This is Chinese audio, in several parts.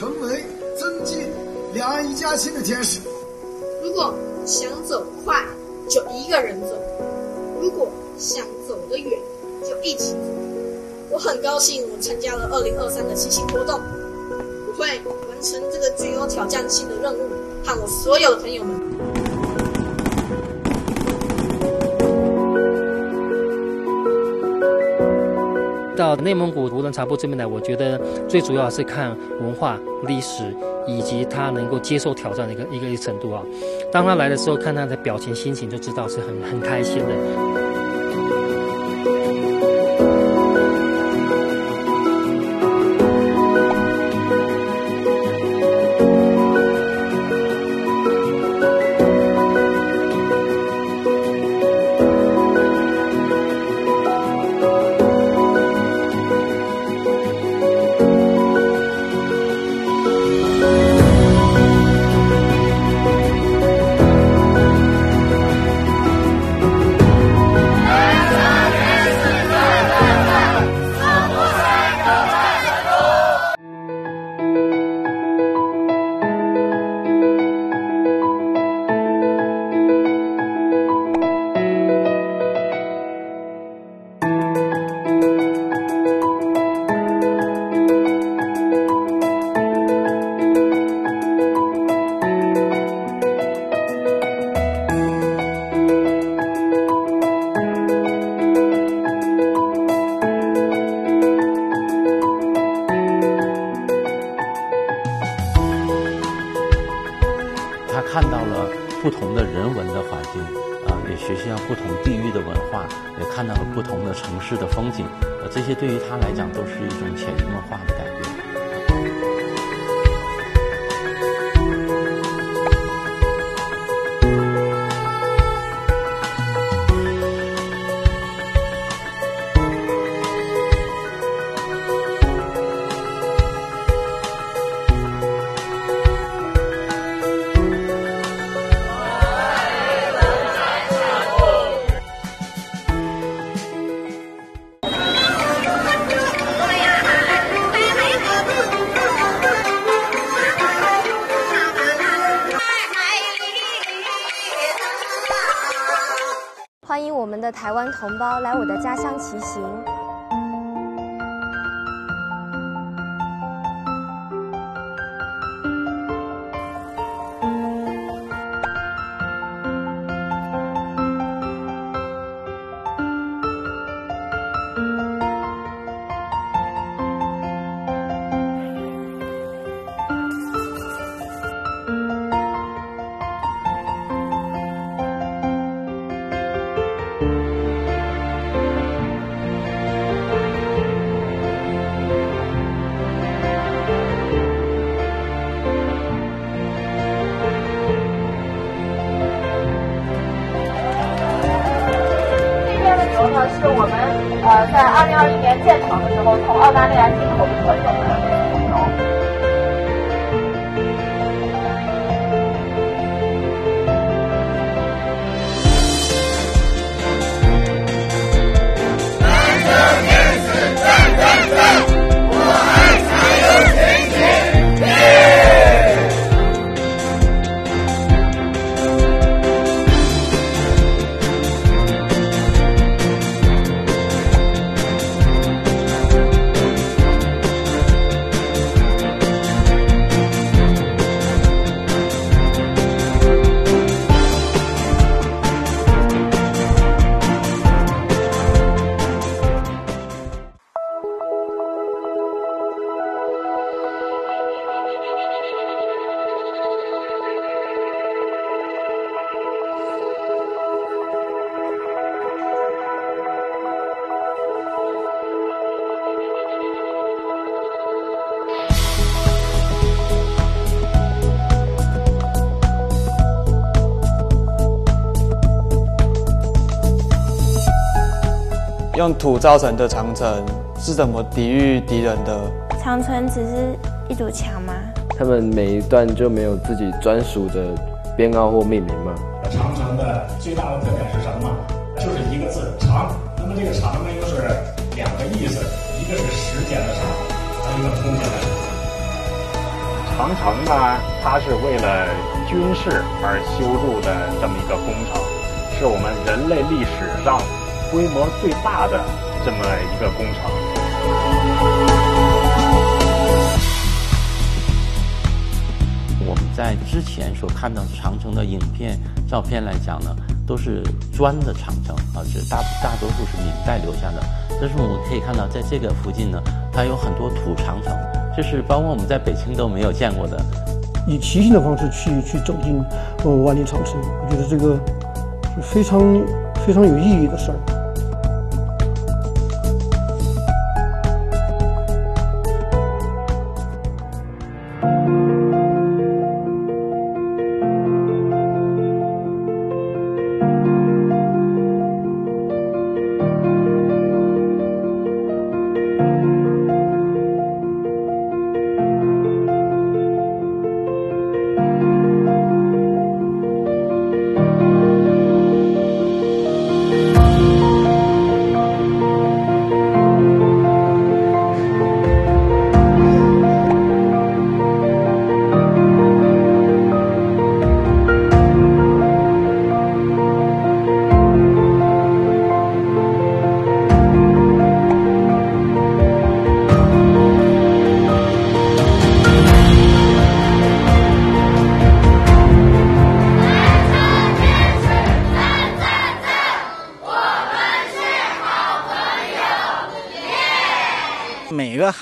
成为增进两岸一家亲的天使。如果想走快，就一个人走；如果想走得远，就一起走。我很高兴，我参加了二零二三的骑行活动，我会完成这个具有挑战性的任务，和我所有的朋友们。到内蒙古无人茶铺这边来，我觉得最主要是看文化、历史以及他能够接受挑战的一个一个程度啊。当他来的时候，看他的表情、心情，就知道是很很开心的。看到了不同的城市的风景，呃，这些对于他来讲都是一种潜移默化的改变。欢迎我们的台湾同胞来我的家乡骑行。一年建厂的时候从澳大利亚进口的纯种的用土造成的长城是怎么抵御敌人的？长城只是一堵墙吗？他们每一段就没有自己专属的编号或命名吗？长城城的最大的特点是什么？就是一个字长。那么这个长呢，又是两个意思，一个是时间的长，还有一个空间的长。长城呢，它是为了军事而修筑的这么一个工程，是我们人类历史上规模最大的这么一个工程。我们在之前所看到的长城的影片、照片来讲呢，都是砖的长城啊，这大大多数是明代留下的。但是我们可以看到，在这个附近呢，它有很多土长城，这是包括我们在北京都没有见过的。以骑行的方式去去走进呃万里长城，我觉得这个是非常非常有意义的事儿。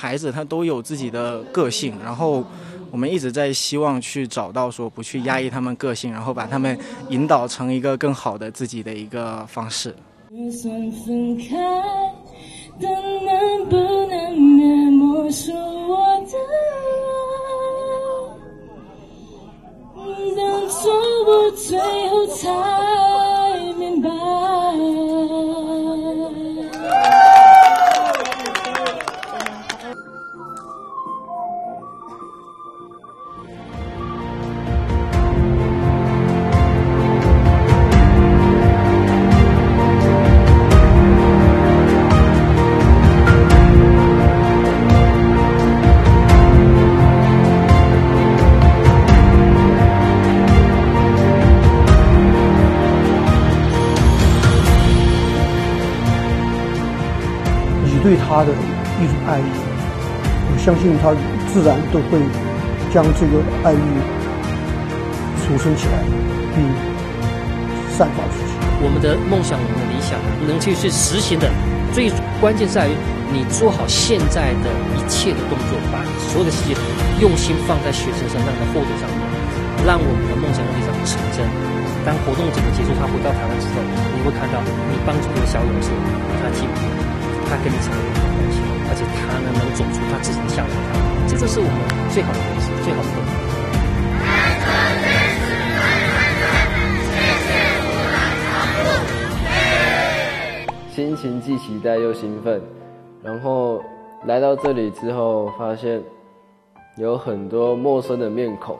孩子他都有自己的个性，然后我们一直在希望去找到说不去压抑他们个性，然后把他们引导成一个更好的自己的一个方式。就算分开，但能不能别没收我的爱？当错误最后才他的一种爱意，我相信他自然都会将这个爱意储存起来，并散发出去。我们的梦想，我们的理想能去去实行的，最关键在于你做好现在的一切的动作，把所有的细节用心放在学生身上的后盾上面，让我们的梦想理想成真。当活动整个结束，他回到台湾之后，你会看到你帮助这个小勇士，他进步，他跟你成为好关系，而且他呢能走出他自己的下一条，这就是我们最好的回事，最好的。心情既期待又兴奋，然后来到这里之后，发现有很多陌生的面孔，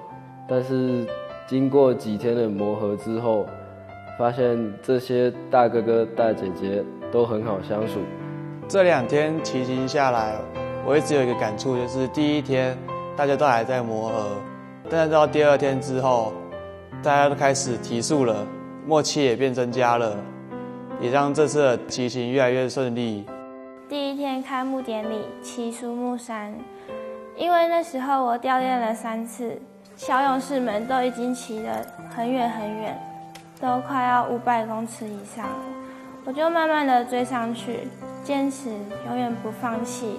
但是经过几天的磨合之后，发现这些大哥哥大姐姐都很好相处。这两天骑行下来，我一直有一个感触，就是第一天大家都还在磨合，但是到第二天之后，大家都开始提速了，默契也变增加了，也让这次的骑行越来越顺利。第一天开幕典礼骑苏木山，因为那时候我掉链了三次，小勇士们都已经骑得很远很远，都快要五百公尺以上了，我就慢慢的追上去，坚持永远不放弃，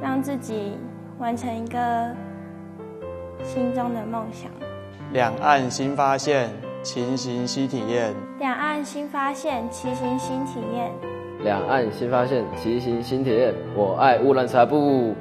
让自己完成一个心中的梦想。两岸新发现，骑行新体验。两岸新发现，骑行新体验。两岸新发现，骑行新体验。我爱乌兰察布。